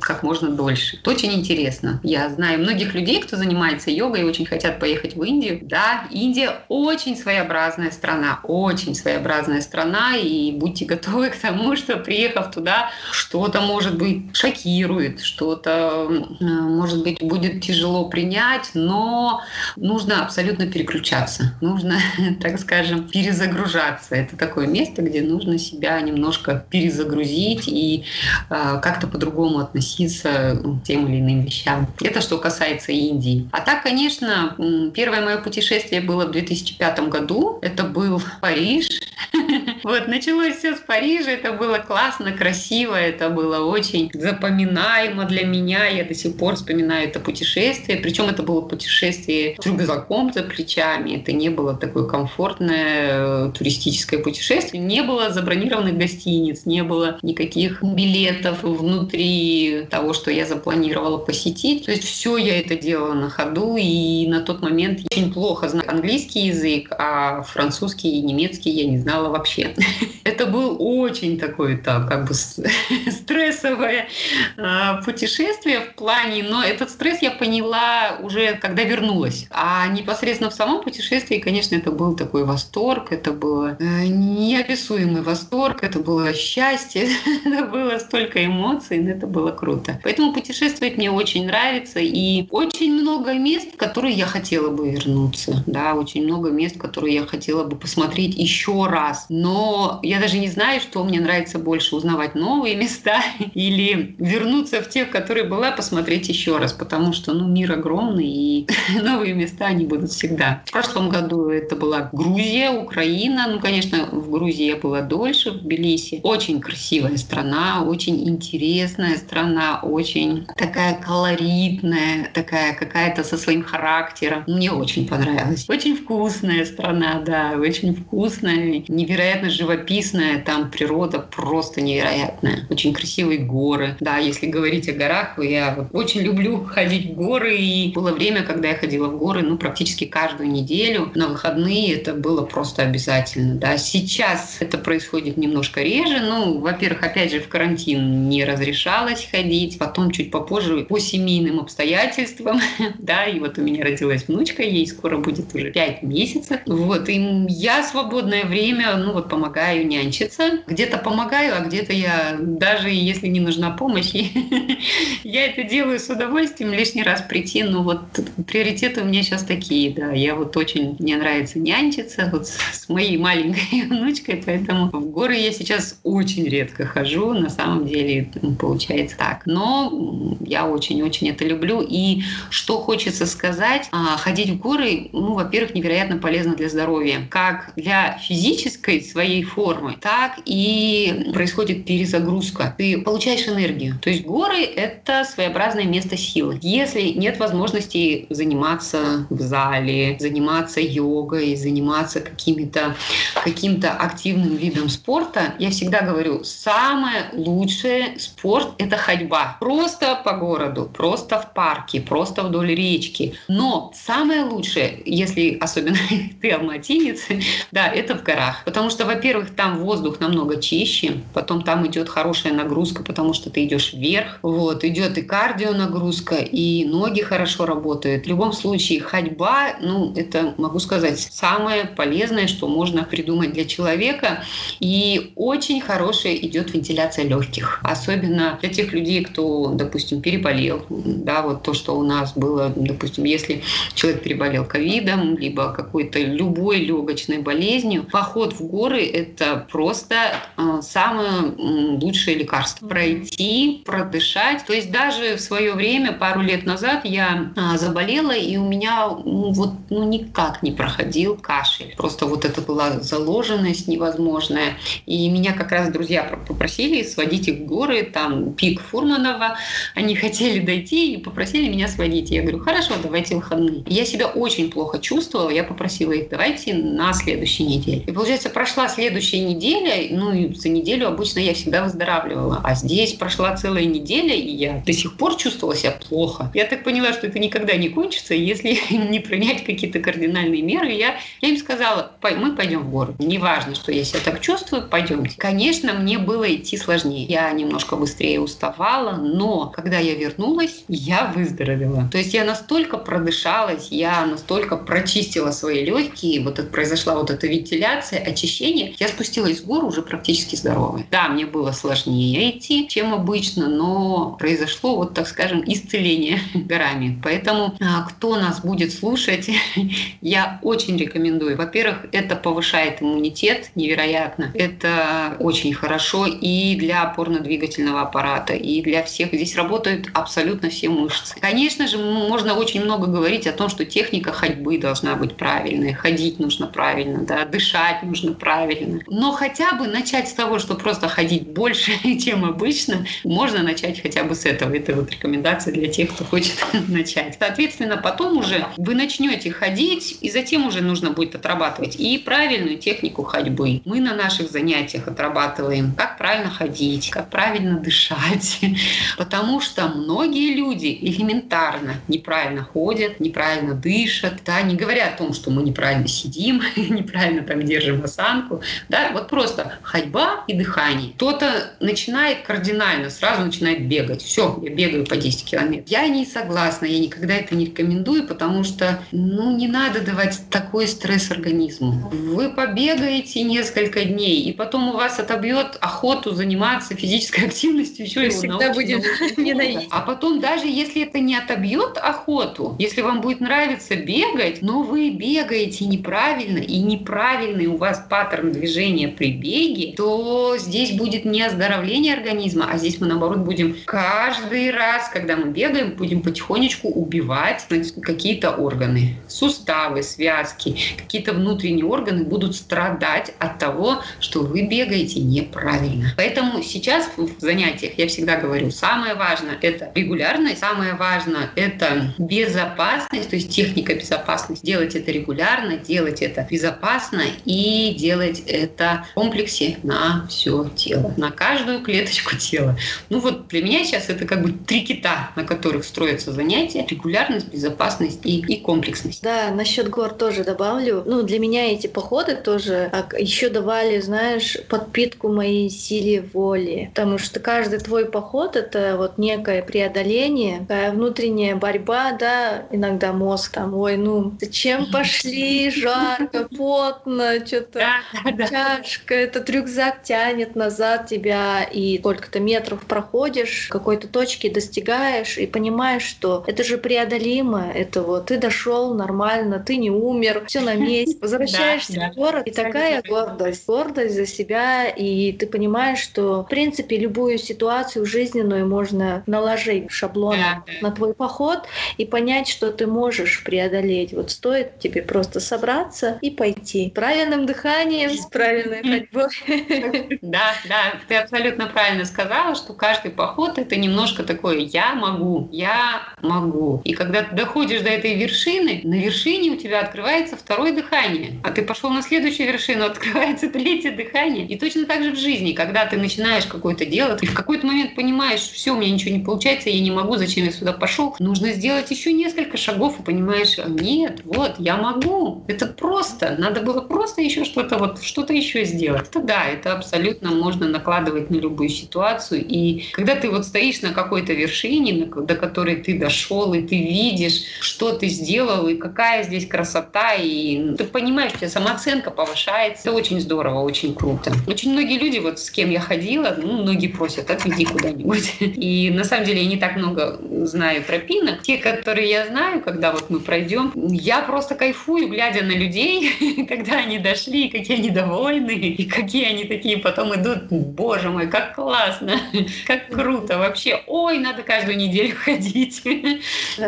как можно дольше. Это очень интересно. Я знаю многих людей, кто занимается йогой и очень хотят поехать в Индию. Да, Индия очень своеобразная страна, очень своеобразная страна, и будьте готовы к тому, что приехав туда, что-то, может быть, шокирует, что-то, может быть, будет тяжело принять, но нужно абсолютно переключаться, нужно, так скажем, перезагружаться. Это такое место, где нужно себя немножко перезагрузить и э, как-то по-другому относиться к тем или иным вещам. Это что касается Индии. А так, конечно, первое мое путешествие было в 2005 году. Это был Париж. Вот, началось все с Парижа, это было классно, красиво, это было очень запоминаемо для меня. Я до сих пор вспоминаю это путешествие. Причем это было путешествие с рюкзаком за плечами. Это не было такое комфортное э, туристическое путешествие. Не было забронированных гостиниц, не было никаких билетов внутри того, что я запланировала посетить. То есть все я это делала на ходу, и на тот момент очень плохо знала английский язык, а французский и немецкий я не знала вообще. Это был очень такой, так, как бы стрессовое а, путешествие в плане, но этот стресс я поняла уже, когда вернулась. А непосредственно в самом путешествии, конечно, это был такой восторг, это было э, неописуемый восторг, это было счастье, это было столько эмоций, но это было круто. Поэтому путешествовать мне очень нравится, и очень много мест, в которые я хотела бы вернуться, да, очень много мест, которые я хотела бы посмотреть еще раз. Но я даже не знаю, что мне нравится больше, узнавать новые места или вернуться в тех, которые была, посмотреть еще раз, потому что, ну, мир огромный, и новые места, они будут всегда. В прошлом году это была Грузия, Украина, ну, конечно, в Грузии я была дольше, в Тбилиси. Очень красивая страна, очень интересная страна, очень такая колоритная, такая какая-то со своим характером. Мне очень понравилось. Очень вкусная страна, да, очень вкусная, невероятно живописная, там природа просто невероятная. Очень красивые горы. Да, если говорить о горах, я очень люблю ходить в горы, и было время, когда я ходила в горы, ну, практически каждую неделю. На выходные это было просто обязательно, да. Сейчас это происходит немножко реже, ну, во-первых, опять же, в карантин не разрешалось ходить, потом чуть попозже по семейным обстоятельствам, да, и вот у меня родилась внучка, ей скоро будет уже 5 месяцев, вот, и я свободное время, ну, вот помогаю нянчиться. Где-то помогаю, а где-то я, даже если не нужна помощь, я это делаю с удовольствием лишний раз прийти. Но вот приоритеты у меня сейчас такие, да. Я вот очень, мне нравится нянчиться вот с моей маленькой внучкой, поэтому в горы я сейчас очень редко хожу. На самом деле получается так. Но я очень-очень это люблю. И что хочется сказать, а, ходить в горы, ну, во-первых, невероятно полезно для здоровья. Как для физической своей формы, так и происходит перезагрузка. Ты получаешь энергию. То есть горы — это своеобразное место силы. Если нет возможности заниматься в зале, заниматься йогой, заниматься какими-то каким-то активным видом спорта, я всегда говорю, самое лучшее спорт — это ходьба. Просто по городу, просто в парке, просто вдоль речки. Но самое лучшее, если особенно ты алматинец, да, это в горах. Потому что, во-первых, там воздух намного чище, потом там идет хорошая нагрузка, потому что ты идешь вверх, вот, идет и кардио нагрузка, и ноги хорошо работают. В любом случае, ходьба, ну, это, могу сказать, самое полезное, что можно придумать для человека. И очень хорошая идет вентиляция легких. Особенно для тех людей, кто, допустим, переболел. Да, вот то, что у нас было, допустим, если человек переболел ковидом, либо какой-то любой легочной болезнью, поход в горы — это просто э, самое лучшее лекарство. Пройти, продышать. То есть даже в свое время, пару лет назад, я а, заболела, и у меня ну, вот ну, никак не проходил кашель. Просто вот это была заложенность невозможная. И меня как раз друзья попросили сводить их в горы, там пик Фурманова. Они хотели дойти и попросили меня сводить. Я говорю, хорошо, давайте выходные. Я себя очень плохо чувствовала, я попросила их, давайте на следующей неделе. И получается, прошла следующая неделя, ну и за неделю обычно я всегда выздоравливала. А здесь прошла целая неделя, и я до сих пор чувствовала себя плохо. Я так поняла, что это никогда не кончится, если не принять какие-то кардинальные меры. Я, я им сказала, мы пойдем в город. Неважно, что я себя так чувствую, пойдемте. Конечно, мне было идти сложнее. Я немножко быстрее уставала, но когда я вернулась, я выздоровела. То есть я настолько продышалась, я настолько прочистила свои легкие, вот это произошла вот эта вентиляция, очищение. Я спустилась с гор уже практически здоровая. Да, мне было сложнее идти, чем обычно, но произошло, вот так скажем, исцеление горами. Поэтому а, кто нас будет слушать, я очень рекомендую. Во-первых, это повышает иммунитет невероятно. Это очень хорошо и для опорно-двигательного аппарата, и для всех. Здесь работают абсолютно все мышцы. Конечно же, можно очень много говорить о том, что техника ходьбы должна быть правильной, ходить нужно правильно, да, дышать нужно правильно. Но хотя бы начать с того, что просто ходить больше, чем обычно, можно начать хотя бы с этого. Это вот рекомендация для тех, кто хочет начать. Соответственно, потом уже вы начнете ходить, и затем уже нужно будет отрабатывать и правильную технику ходьбы. Мы на наших занятиях отрабатываем, как правильно ходить, как правильно дышать. Потому что многие люди элементарно неправильно ходят, неправильно дышат, да, не говоря о том, что мы неправильно сидим, неправильно там держим осанку. Да, вот просто ходьба и дыхание. Кто-то начинает кардинально, сразу начинает бегать. Все, я бегаю по 10 километров. Я не согласна, я никогда это не рекомендую, потому что ну, не надо давать такой стресс организму. Вы побегаете несколько дней, и потом у вас отобьет охоту заниматься физической активностью. Еще всегда будем ненавидеть. А потом, даже если это не отобьет охоту, если вам будет нравиться бегать, но вы бегаете неправильно, и неправильный у вас паттерн движения при беге, то здесь будет не оздоровление организма, а здесь мы, наоборот, будем каждый раз, когда мы бегаем, будем потихонечку убивать какие-то органы. Суставы, связки, какие-то внутренние органы будут страдать от того, что вы бегаете неправильно. Поэтому сейчас в занятиях я всегда говорю, самое важное — это регулярность, самое важное — это безопасность, то есть техника безопасности. Делать это регулярно, делать это безопасно и делать это в комплексе на все тело, на каждую клеточку тела. Ну вот для меня сейчас это как бы три кита, на которых строятся занятия. Регулярность, безопасность и, и комплексность. Да, насчет гор тоже добавлю. Ну, для меня эти походы тоже а, еще давали, знаешь, подпитку моей силе воли. Потому что каждый твой поход — это вот некое преодоление, такая внутренняя борьба, да, иногда мозг там, ой, ну, зачем пошли, жарко, потно, что-то. Чашка, этот рюкзак тянет назад тебя, и сколько-то метров проходишь, какой-то точки достигаешь, и понимаешь, что это же преодолимо, это вот ты дошел нормально, ты не умер, все на месте, возвращаешься в город, и такая гордость, гордость за себя, и ты понимаешь, что в принципе любую ситуацию жизненную можно наложить шаблон на твой поход и понять, что ты можешь преодолеть. Вот стоит тебе просто собраться и пойти. Правильным дыханием, с правильной ходьбой. Да, да, ты абсолютно правильно сказала, что каждый поход это немножко такое «я могу», «я могу». И когда ты доходишь до этой вершины, на вершине у тебя открывается второе дыхание, а ты пошел на следующую вершину, открывается третье дыхание. И точно так же в жизни, когда ты начинаешь какое-то дело, ты в какой-то момент понимаешь, все, у меня ничего не получается, я не могу, зачем я сюда пошел, нужно сделать еще несколько шагов и понимаешь, нет, вот, я могу, это просто, надо было просто еще что-то вот, что-то еще сделать. Это да, это абсолютно можно накладывать на любую ситуацию. И когда ты вот стоишь на какой-то вершине, до которой ты дошел, и ты видишь, что ты сделал, и какая здесь красота, и ты понимаешь, у тебя самооценка повышается. Это очень здорово, очень круто. Очень многие люди, вот с кем я ходила, ну, многие просят, отведи куда-нибудь. И на самом деле я не так много знаю тропинок. Те, которые я знаю, когда вот мы пройдем, я просто кайфую, глядя на людей, когда они дошли, какие они довольны, и какие они такие потом идут. Боже мой, как классно, как круто вообще. Ой, надо каждую неделю ходить.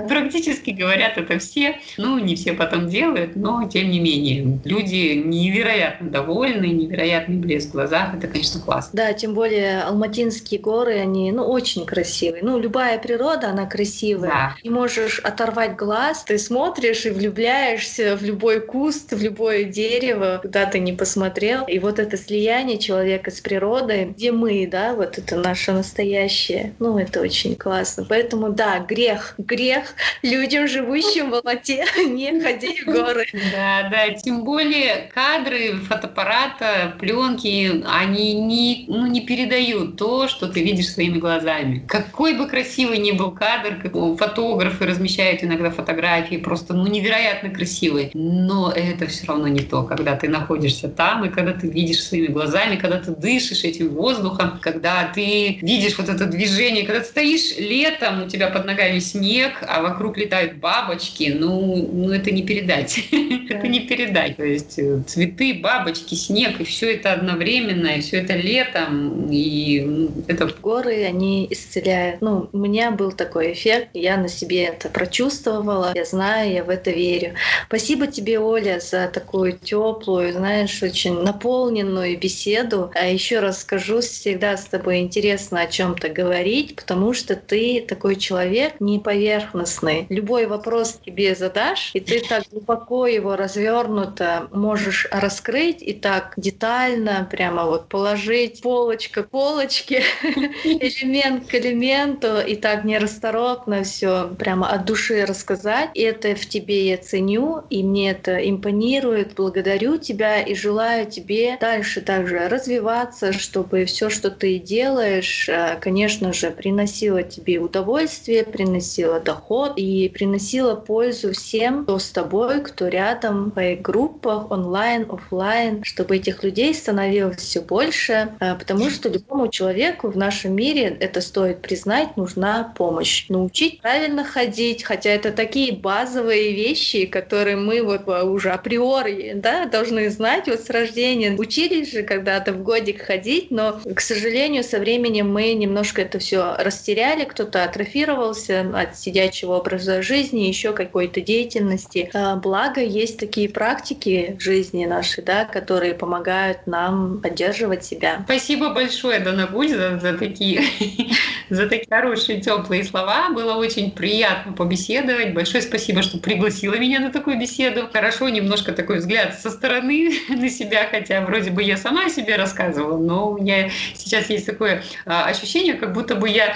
Практически говорят это все. Ну, не все потом делают, но тем не менее. Люди невероятно довольны, невероятный блеск в глазах. Это, конечно, классно. Да, тем более алматинские горы, они ну, очень красивые. Ну, любая природа, она красивая. Да. И можешь оторвать глаз, ты смотришь и влюбляешься в любой куст, в любое дерево, ты не посмотрел. И вот это слияние человека с природой, где мы, да, вот это наше настоящее. Ну, это очень классно. Поэтому, да, грех, грех людям, живущим в Алмате, не ходить в горы. Да, да, тем более кадры фотоаппарата, пленки, они не, ну, не передают то, что ты видишь своими глазами. Какой бы красивый ни был кадр, как фотографы размещают иногда фотографии, просто ну, невероятно красивые, но это все равно не то, когда ты находишься там, и когда ты видишь своими глазами, когда ты дышишь этим воздухом, когда ты видишь вот это движение, когда ты стоишь летом, у тебя под ногами снег, а вокруг летают бабочки, ну, ну это не передать. это не передать. То есть э, цветы, бабочки, снег, и все это одновременно, и все это летом, и ну, это... Горы, они исцеляют. Ну, у меня был такой эффект, я на себе это прочувствовала, я знаю, я в это верю. Спасибо тебе, Оля, за такую теплую, знаешь, очень наполненную беседу. А еще раз скажу, всегда с тобой интересно о чем-то говорить, потому что ты такой человек не поверхностный. Любой вопрос тебе задашь, и ты так глубоко его развернуто можешь раскрыть и так детально прямо вот положить полочка к полочке, элемент к элементу, и так нерасторопно все прямо от души рассказать. И это в тебе я ценю, и мне это импонирует. Благодарю тебя и желаю тебе дальше также развиваться, чтобы все, что ты делаешь, э, конечно же, приносило тебе удовольствие, приносило доход и приносило пользу всем, кто с тобой, кто рядом, в твоих группах, онлайн, офлайн, чтобы этих людей становилось все больше, э, потому что любому человеку в нашем мире, это стоит признать, нужна помощь. Научить правильно ходить, хотя это такие базовые вещи, которые мы вот уже априори да, должны знать вот с рождения. Учились же когда-то в годик ходить, но, к сожалению, со временем мы немножко это все растеряли, кто-то атрофировался от сидячего образа жизни, еще какой-то деятельности. А, благо, есть такие практики в жизни нашей, да, которые помогают нам поддерживать себя. Спасибо большое, Дана Гуль, за, за, такие, за такие хорошие, теплые слова. Было очень приятно побеседовать. Большое спасибо, что пригласила меня на такую беседу. Хорошо, немножко такой взгляд со стороны на себя, хотя вроде бы я сама о себе рассказывала, но у меня сейчас есть такое а, ощущение, как будто бы я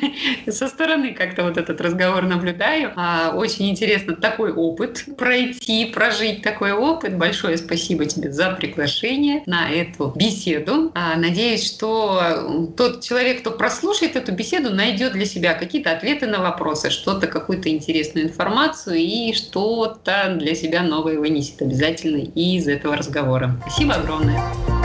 со стороны как-то вот этот разговор наблюдаю. А, очень интересно такой опыт пройти, прожить такой опыт. Большое спасибо тебе за приглашение на эту беседу. А, надеюсь, что тот человек, кто прослушает эту беседу, найдет для себя какие-то ответы на вопросы, что-то, какую-то интересную информацию и что-то для себя новое вынесет обязательно из этого разговора. Спасибо огромное.